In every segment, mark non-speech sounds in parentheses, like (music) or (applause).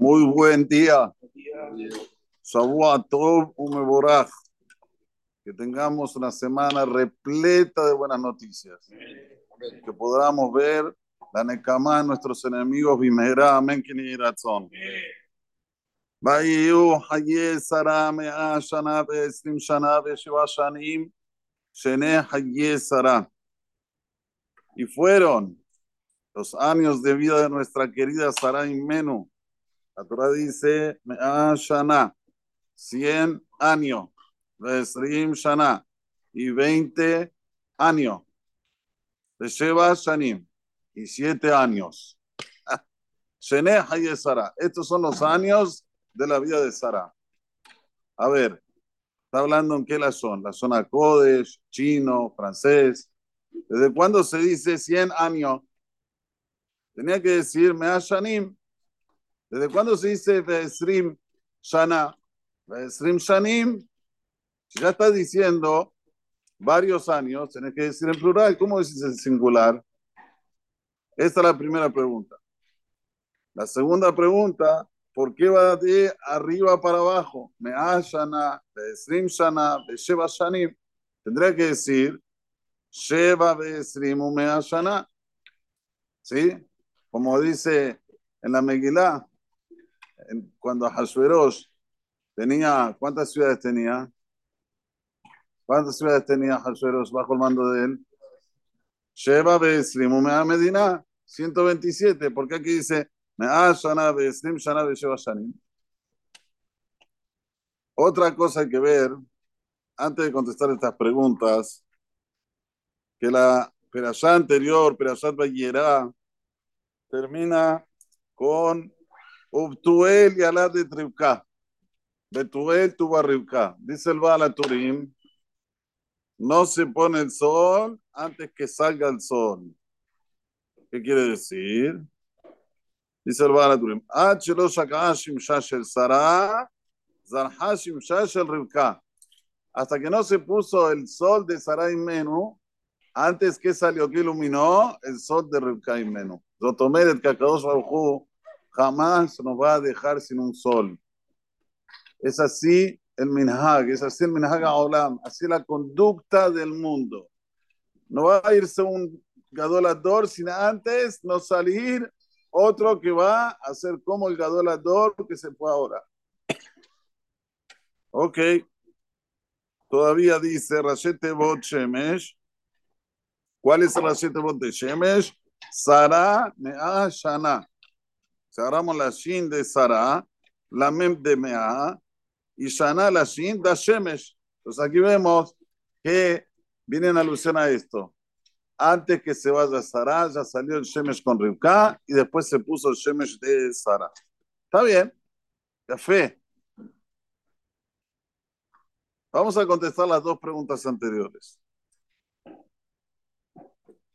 Muy buen día. Shavua Tov Umeboraj. Que tengamos una semana repleta de buenas noticias. Que podamos ver la Nekama de nuestros enemigos. Bimera, amén, que ni razón. ויהיו חיי שרה מאה שנה ועשרים שנה ושבע שנים שני חיי שרה. Y fueron los años de vida de nuestra querida Sara Menú. la Torah dice, Shana, 100 años, Shana, y 20 años, de Sheba Shanim, y 7 años. (laughs) Shene Sara. Estos son los años de la vida de Sara. A ver, está hablando en qué la son, la zona Kodesh, chino, francés. ¿Desde cuándo se dice 100 años? Tenía que decir Mea Shanim. ¿Desde cuándo se dice Vesrim Shana? Vesrim Shanim. Ya estás diciendo varios años, tenés que decir en plural. ¿Cómo dices en singular? Esta es la primera pregunta. La segunda pregunta, ¿por qué va de arriba para abajo? Mea Shana, Vesrim Shana, Sheva Shanim. Tendría que decir Sheva Vesrim Mea Shana. ¿Sí? Como dice en la Megilá, cuando Hashverosh tenía, ¿cuántas ciudades tenía? ¿Cuántas ciudades tenía Hashverosh bajo el mando de él? Sheba Besrim, Mea Medina, 127, porque aquí dice Mea Shana Besrim, Shana Sheba Shanim. Otra cosa hay que ver, antes de contestar estas preguntas, que la perashá anterior, Perashat Bayerá, termina con Ubtuel y Alad de Trivka. Betuel tuvo Rivka. Dice el Baal Turim, no se pone el sol antes que salga el sol. ¿Qué quiere decir? Dice el Baal Turim, Achelo Shakashim Shashel Sara, Zarhashim Shashel Rivka. Hasta que no se puso el sol de Sarai Menú, antes que salió, que iluminó el sol de Rivka y Menú. Zotomeret Kakadosh Baruchu jamás nos va a dejar sin un sol. Es así el minhag, es así el minhag olam, así la conducta del mundo. No va a irse un gadolador sin antes no salir otro que va a ser como el gadolador que se fue ahora. Ok. Todavía dice Rashete Bot Shemesh. ¿Cuál es el Rashete Bot de Shemesh? Sara Mea Shana. Agarramos la Shin de Sara, la Mem de Mea, y Shana la Shin da Shemesh. Entonces aquí vemos que vienen alusión a esto. Antes que se vaya Sara, ya salió el Shemesh con Rivka y después se puso el Shemesh de Sara. Está bien. Café. Vamos a contestar las dos preguntas anteriores.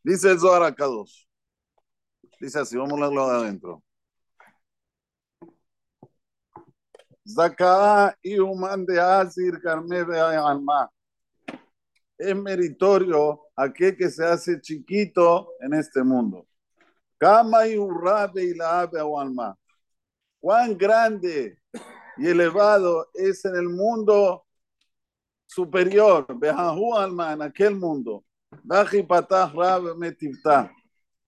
Dice el Zohar Akadosh. Dice así, vamos a leerlo de adentro. Zaká y human de Azir Carme de Alma. Es meritorio aquel que se hace chiquito en este mundo. Kama y Urrabe y la ave alma. Cuán grande y elevado es en el mundo superior. Bejahu alma en aquel mundo. Daji patah rab metivta.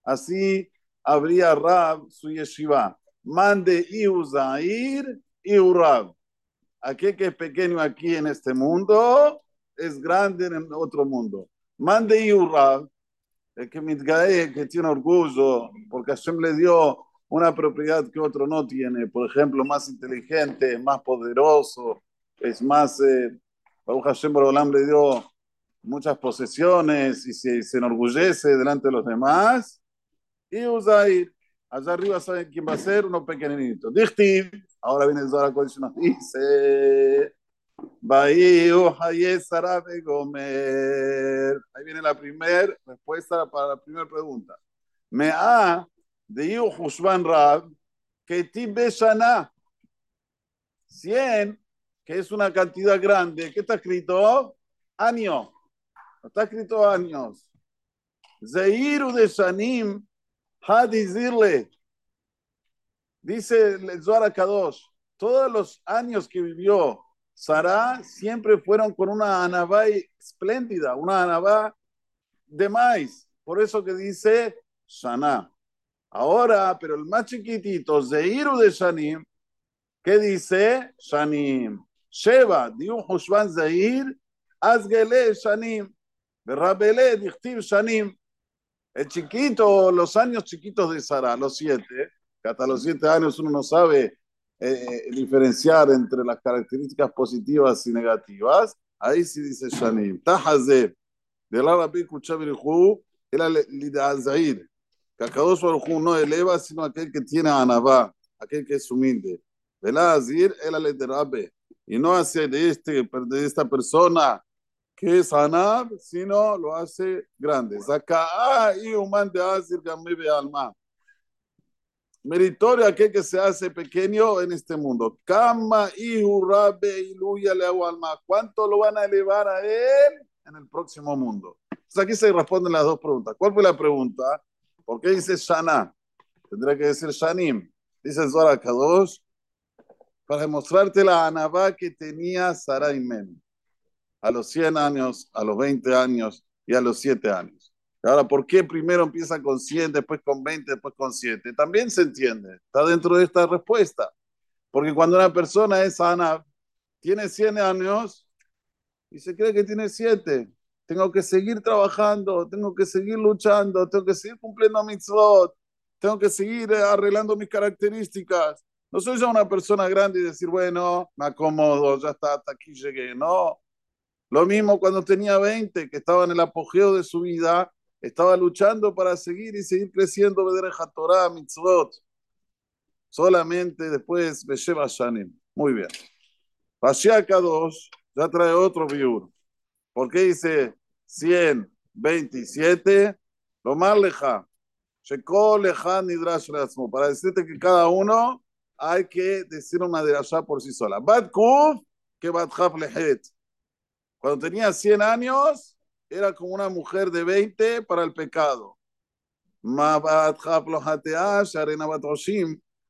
Así habría Rab su yeshiva. Mande y Uzair y. Aquel que es pequeño aquí en este mundo es grande en otro mundo. Mande y Urab. El que mitgae, que tiene orgullo, porque Hashem le dio una propiedad que otro no tiene. Por ejemplo, más inteligente, más poderoso, es más. Eh, Hashem Borolam le dio muchas posesiones y se, se enorgullece delante de los demás. Y Uzair, allá arriba saben quién va a ser, uno pequeñito. Dichtiv, ahora viene el Zohar nos dice, Gomer. Ahí viene la primera respuesta para la primera pregunta. Mea de Iu Hushban Rab, que Tibe Shana. 100, que es una cantidad grande. ¿Qué está escrito? Año. Está escrito años. Zeiru de Shanim, Hadizirle. Dice el Kadosh, todos los años que vivió Sara siempre fueron con una anabá espléndida, una anabá de maíz. Por eso que dice Shana. Ahora, pero el más chiquitito, Zeiru de Shanim, ¿qué dice? Shanim. Sheva, diu Hushvan Zeir, Azgele Shanim. Berrabele, Dichtiv Shanim. El chiquito, los años chiquitos de Sara, los siete, que hasta los siete años uno no sabe eh, diferenciar entre las características positivas y negativas, ahí sí dice Shanim. Tahaze, de la Rabbi Kuchabirihu, era Lidazair, que Akadosh no eleva, sino aquel que tiene Anabá, aquel que es humilde. Velazir, era Liderabe, y no hace de, este, de esta persona que es Anab, sino lo hace grande. Zaka'a y human de Alma. Meritorio aquel que se hace pequeño en este mundo. Kama y Urabe y Luya le alma. ¿Cuánto lo van a elevar a él en el próximo mundo? Entonces aquí se responden las dos preguntas. ¿Cuál fue la pregunta? ¿Por qué dice Shana? Tendría que decir Shanim. Dice Zohar Kadosh para demostrarte la anabá que tenía Sarai Men a los 100 años, a los 20 años y a los 7 años. Ahora, ¿por qué primero empieza con 100, después con 20, después con 7? También se entiende, está dentro de esta respuesta. Porque cuando una persona es sana, tiene 100 años y se cree que tiene 7, tengo que seguir trabajando, tengo que seguir luchando, tengo que seguir cumpliendo mitzvot, tengo que seguir arreglando mis características. No soy ya una persona grande y decir, bueno, me acomodo, ya está, hasta aquí llegué. No, lo mismo cuando tenía 20, que estaba en el apogeo de su vida, estaba luchando para seguir y seguir creciendo, Torah, mitzvot. Solamente después, Besheva Shanim. Muy bien. Pashiaka 2 ya trae otro biur. ¿Por qué dice 127? Lo más leja. Para decirte que cada uno hay que decir una derashá por sí sola. Bad kuf que bad haf lehet. Cuando tenía 100 años, era como una mujer de 20 para el pecado.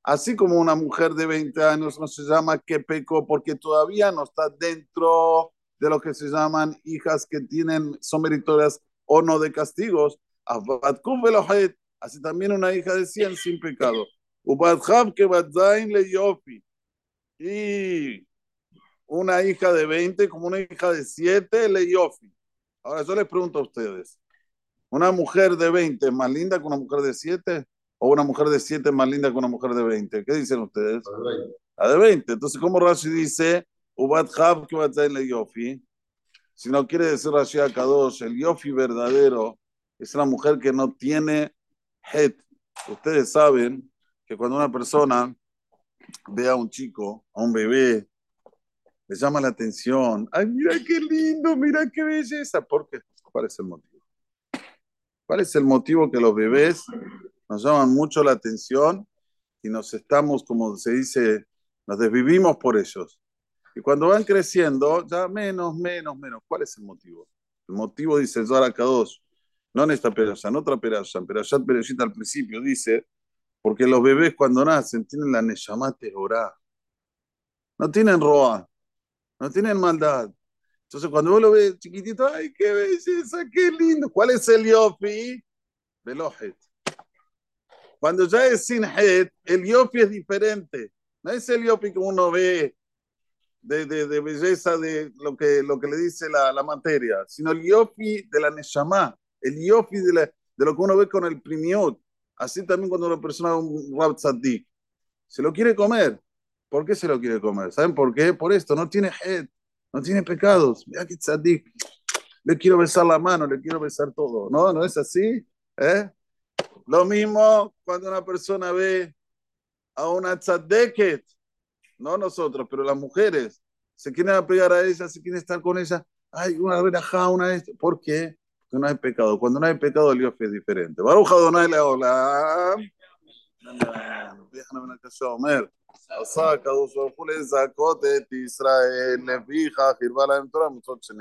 Así como una mujer de 20 años no se llama que pecó porque todavía no está dentro de lo que se llaman hijas que tienen, son meritorias o no de castigos. Así también una hija de 100 sin pecado. Y una hija de 20 como una hija de 7, Leyofi. Ahora yo les pregunto a ustedes, ¿una mujer de 20 es más linda que una mujer de 7? ¿O una mujer de 7 es más linda que una mujer de 20? ¿Qué dicen ustedes? La de 20. Entonces, ¿cómo Rashi dice, Ubat Hab Leyofi? Si no quiere decir Rashi Akadosh, el Yofi verdadero es una mujer que no tiene het. Ustedes saben que cuando una persona ve a un chico, a un bebé, le llama la atención. Ay, mira qué lindo, mira qué belleza. ¿Por qué? ¿Cuál es el motivo? ¿Cuál es el motivo que los bebés nos llaman mucho la atención y nos estamos, como se dice, nos desvivimos por ellos? Y cuando van creciendo, ya menos, menos, menos. ¿Cuál es el motivo? El motivo, dice Zohar Kadosh, no en esta peralla, en otra peralla, en Perayat Perellita al principio, dice, porque los bebés cuando nacen tienen la Neshama Terorá. No tienen Roa, no tienen maldad. Entonces, cuando vos lo ves chiquitito, ¡ay, qué belleza, qué lindo! ¿Cuál es el yofi? Velojet. Cuando ya es sin het, el yofi es diferente. No es el yofi que uno ve de, de, de, belleza de lo que, lo que le dice la, la materia, sino el yofi de la neshama, el yofi de, la, de lo que uno ve con el primiot. Así también cuando una persona un rab se lo quiere comer, ¿Por qué se lo quiere comer? ¿Saben por qué? Por esto, no tiene head, no tiene pecados. Mira que tzadik. Le quiero besar la mano, le quiero besar todo. No, no es así. ¿eh? Lo mismo cuando una persona ve a una tzadeket, no nosotros, pero las mujeres, se quieren apegar a ella, se quieren estar con ella. Ay, una relajada, una esto. ¿Por qué? Porque no hay pecado. Cuando no hay pecado, el Dios es diferente. Leolam. Déjame una Omer. עשה הקדוש ברוך הוא לזכות את ישראל, לפיכך הרבה להם תורה מצוות שניהם.